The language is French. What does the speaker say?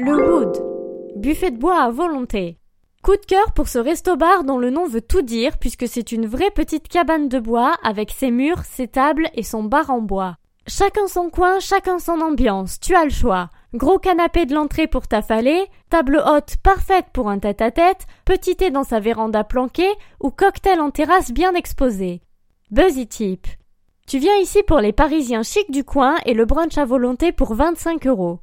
Le Wood. Buffet de bois à volonté. Coup de cœur pour ce resto-bar dont le nom veut tout dire puisque c'est une vraie petite cabane de bois avec ses murs, ses tables et son bar en bois. Chacun son coin, chacun son ambiance, tu as le choix. Gros canapé de l'entrée pour t'affaler, table haute parfaite pour un tête-à-tête, petit thé dans sa véranda planquée ou cocktail en terrasse bien exposé. Buzzy Tip. Tu viens ici pour les Parisiens chics du coin et le brunch à volonté pour 25 euros.